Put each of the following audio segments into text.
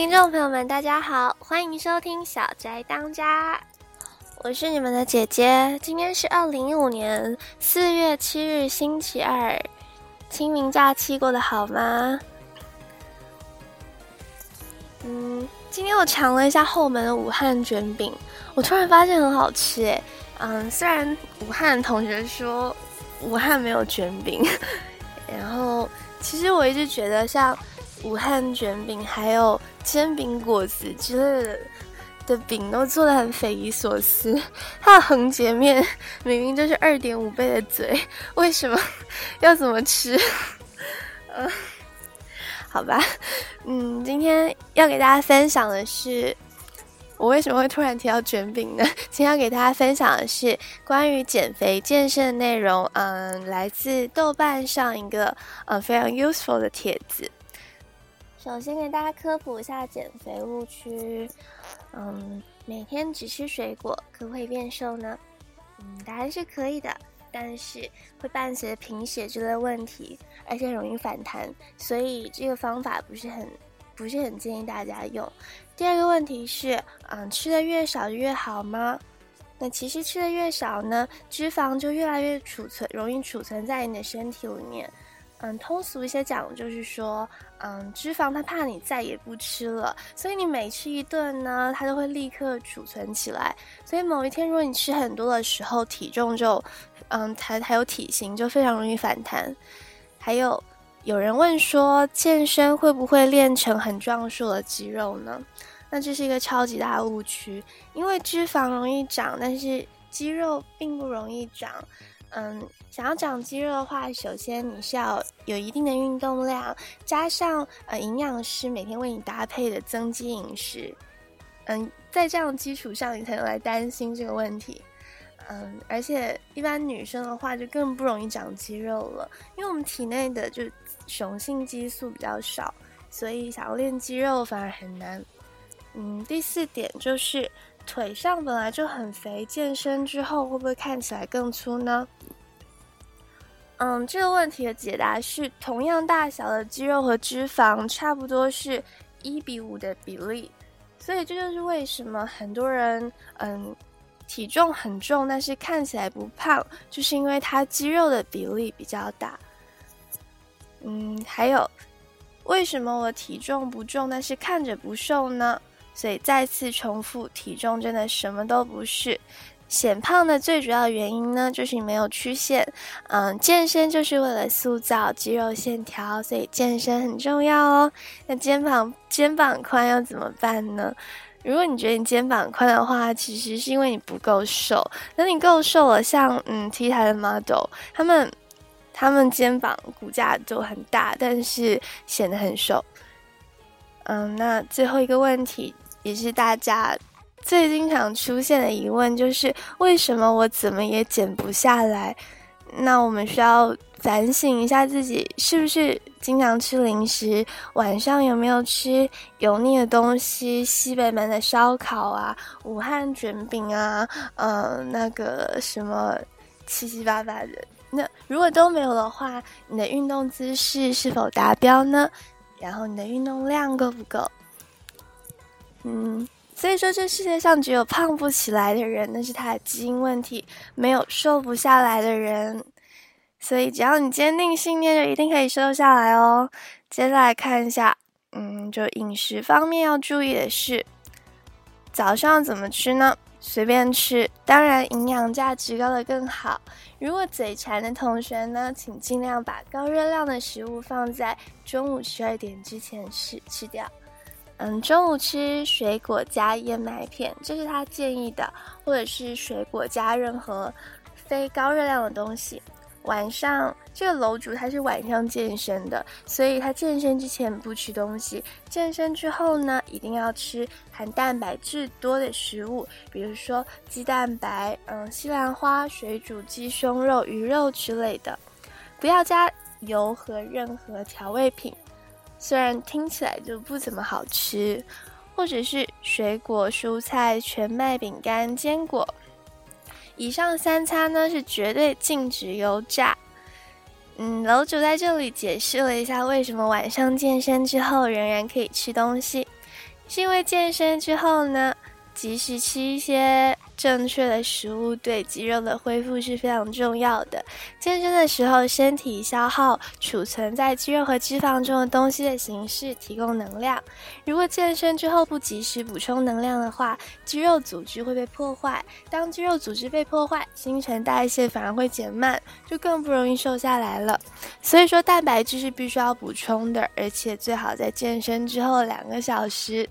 听众朋友们，大家好，欢迎收听小宅当家。我是你们的姐姐，今天是二零一五年四月七日星期二，清明假期过得好吗？嗯，今天我尝了一下后门的武汉卷饼，我突然发现很好吃诶。嗯，虽然武汉同学说武汉没有卷饼，然后其实我一直觉得像武汉卷饼还有煎饼果子之类的。的饼都做的很匪夷所思，它的横截面明明就是二点五倍的嘴，为什么要怎么吃？嗯，好吧，嗯，今天要给大家分享的是，我为什么会突然提到卷饼呢？今天要给大家分享的是关于减肥健身的内容，嗯，来自豆瓣上一个嗯非常 useful 的帖子。首先给大家科普一下减肥误区。嗯，每天只吃水果可不可以变瘦呢？嗯，答案是可以的，但是会伴随贫血之类问题，而且容易反弹，所以这个方法不是很不是很建议大家用。第二个问题是，嗯，吃的越少越好吗？那其实吃的越少呢，脂肪就越来越储存，容易储存在你的身体里面。嗯，通俗一些讲，就是说，嗯，脂肪它怕你再也不吃了，所以你每吃一顿呢，它就会立刻储存起来。所以某一天，如果你吃很多的时候，体重就，嗯，还还有体型就非常容易反弹。还有有人问说，健身会不会练成很壮硕的肌肉呢？那这是一个超级大的误区，因为脂肪容易长，但是肌肉并不容易长。嗯，想要长肌肉的话，首先你是要有一定的运动量，加上呃营养师每天为你搭配的增肌饮食，嗯，在这样基础上，你才能来担心这个问题。嗯，而且一般女生的话就更不容易长肌肉了，因为我们体内的就雄性激素比较少，所以想要练肌肉反而很难。嗯，第四点就是腿上本来就很肥，健身之后会不会看起来更粗呢？嗯，这个问题的解答是，同样大小的肌肉和脂肪差不多是一比五的比例，所以这就是为什么很多人嗯体重很重，但是看起来不胖，就是因为他肌肉的比例比较大。嗯，还有为什么我体重不重，但是看着不瘦呢？所以再次重复，体重真的什么都不是。显胖的最主要原因呢，就是你没有曲线。嗯，健身就是为了塑造肌肉线条，所以健身很重要哦。那肩膀肩膀宽要怎么办呢？如果你觉得你肩膀宽的话，其实是因为你不够瘦。等你够瘦了，像嗯 T 台的 model，他们他们肩膀骨架都很大，但是显得很瘦。嗯，那最后一个问题也是大家。最经常出现的疑问就是为什么我怎么也减不下来？那我们需要反省一下自己是不是经常吃零食，晚上有没有吃油腻的东西，西北门的烧烤啊，武汉卷饼啊，呃，那个什么七七八八的。那如果都没有的话，你的运动姿势是否达标呢？然后你的运动量够不够？嗯。所以说，这世界上只有胖不起来的人，那是他的基因问题；没有瘦不下来的人。所以，只要你坚定信念，就一定可以瘦下来哦。接下来看一下嗯，就饮食方面要注意的是，早上怎么吃呢？随便吃，当然营养价值高的更好。如果嘴馋的同学呢，请尽量把高热量的食物放在中午十二点之前吃吃掉。嗯，中午吃水果加燕麦片，这是他建议的，或者是水果加任何非高热量的东西。晚上这个楼主他是晚上健身的，所以他健身之前不吃东西，健身之后呢，一定要吃含蛋白质多的食物，比如说鸡蛋白、嗯西兰花、水煮鸡胸肉、鱼肉之类的，不要加油和任何调味品，虽然听起来就不怎么好吃，或者是水果、蔬菜、全麦饼干、坚果。以上三餐呢是绝对禁止油炸。嗯，楼主在这里解释了一下为什么晚上健身之后仍然可以吃东西，是因为健身之后呢，及时吃一些。正确的食物对肌肉的恢复是非常重要的。健身的时候，身体消耗储存在肌肉和脂肪中的东西的形式提供能量。如果健身之后不及时补充能量的话，肌肉组织会被破坏。当肌肉组织被破坏，新陈代谢反而会减慢，就更不容易瘦下来了。所以说，蛋白质是必须要补充的，而且最好在健身之后两个小时。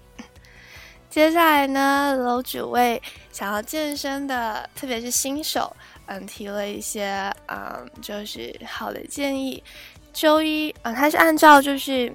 接下来呢，楼主为想要健身的，特别是新手，嗯，提了一些，嗯，就是好的建议。周一，嗯，他是按照就是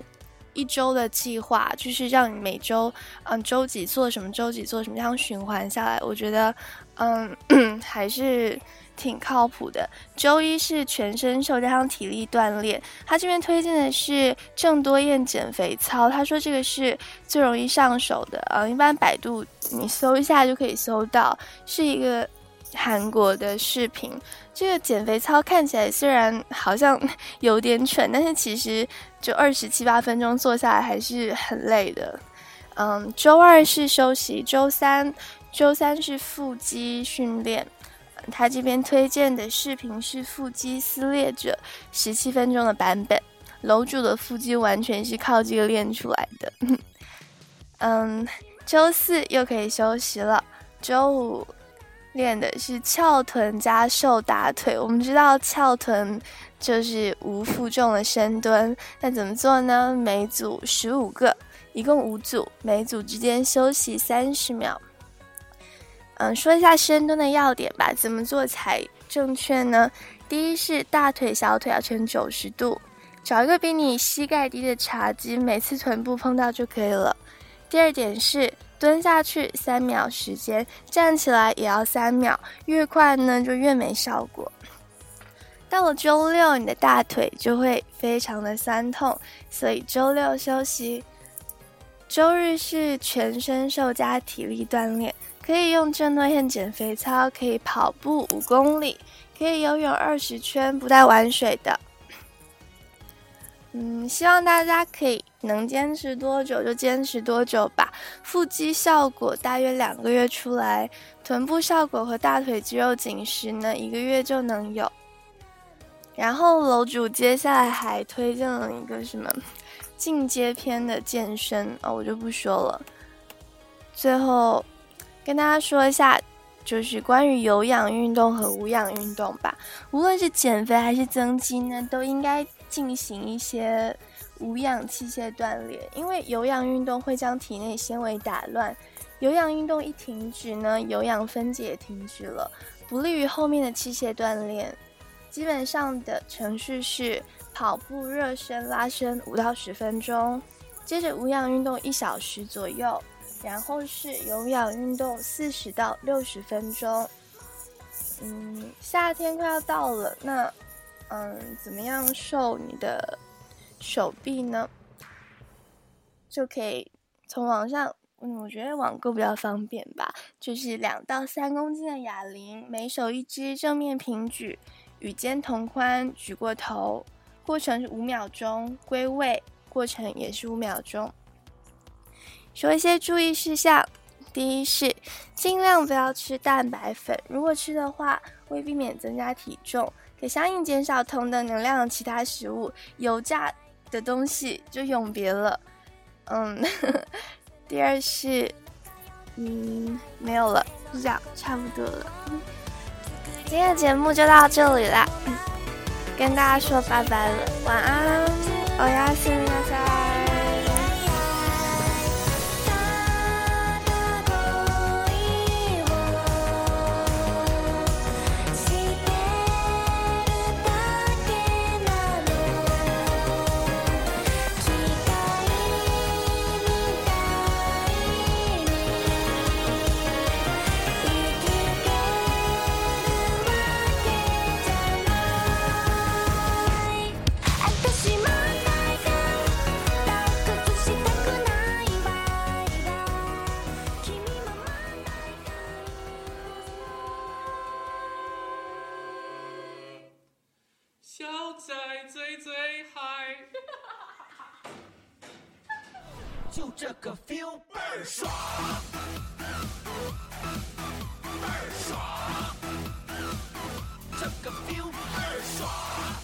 一周的计划，就是让你每周，嗯，周几做什么，周几做什么，这样循环下来，我觉得，嗯，还是。挺靠谱的。周一是全身瘦加上体力锻炼，他这边推荐的是郑多燕减肥操。他说这个是最容易上手的啊，一般百度你搜一下就可以搜到，是一个韩国的视频。这个减肥操看起来虽然好像 有点蠢，但是其实就二十七八分钟做下来还是很累的。嗯，周二是休息，周三周三是腹肌训练。他这边推荐的视频是腹肌撕裂者十七分钟的版本，楼主的腹肌完全是靠这个练出来的。嗯，周四又可以休息了，周五练的是翘臀加瘦大腿。我们知道翘臀就是无负重的深蹲，那怎么做呢？每组十五个，一共五组，每组之间休息三十秒。嗯，说一下深蹲的要点吧，怎么做才正确呢？第一是大腿、小腿要呈九十度，找一个比你膝盖低的茶几，每次臀部碰到就可以了。第二点是蹲下去三秒时间，站起来也要三秒，越快呢就越没效果。到了周六，你的大腿就会非常的酸痛，所以周六休息。周日是全身瘦加体力锻炼。可以用郑多燕减肥操，可以跑步五公里，可以游泳二十圈，不带玩水的。嗯，希望大家可以能坚持多久就坚持多久吧。腹肌效果大约两个月出来，臀部效果和大腿肌肉紧实呢，一个月就能有。然后楼主接下来还推荐了一个什么进阶篇的健身啊，我就不说了。最后。跟大家说一下，就是关于有氧运动和无氧运动吧。无论是减肥还是增肌呢，都应该进行一些无氧器械锻炼，因为有氧运动会将体内纤维打乱。有氧运动一停止呢，有氧分解也停止了，不利于后面的器械锻炼。基本上的程序是跑步、热身、拉伸五到十分钟，接着无氧运动一小时左右。然后是有氧运动四十到六十分钟。嗯，夏天快要到了，那嗯，怎么样瘦你的手臂呢？就可以从网上，嗯，我觉得网购比较方便吧。就是两到三公斤的哑铃，每手一只，正面平举，与肩同宽，举过头，过程是五秒钟，归位过程也是五秒钟。说一些注意事项：第一是尽量不要吃蛋白粉，如果吃的话，为避免增加体重，也相应减少同等能量的其他食物。油炸的东西就永别了。嗯，第二是，嗯，没有了，就这样，差不多了。今天的节目就到这里啦，跟大家说拜拜了，晚安，我要先就这个 feel 倍儿爽。倍儿爽。这个 feel 倍儿爽。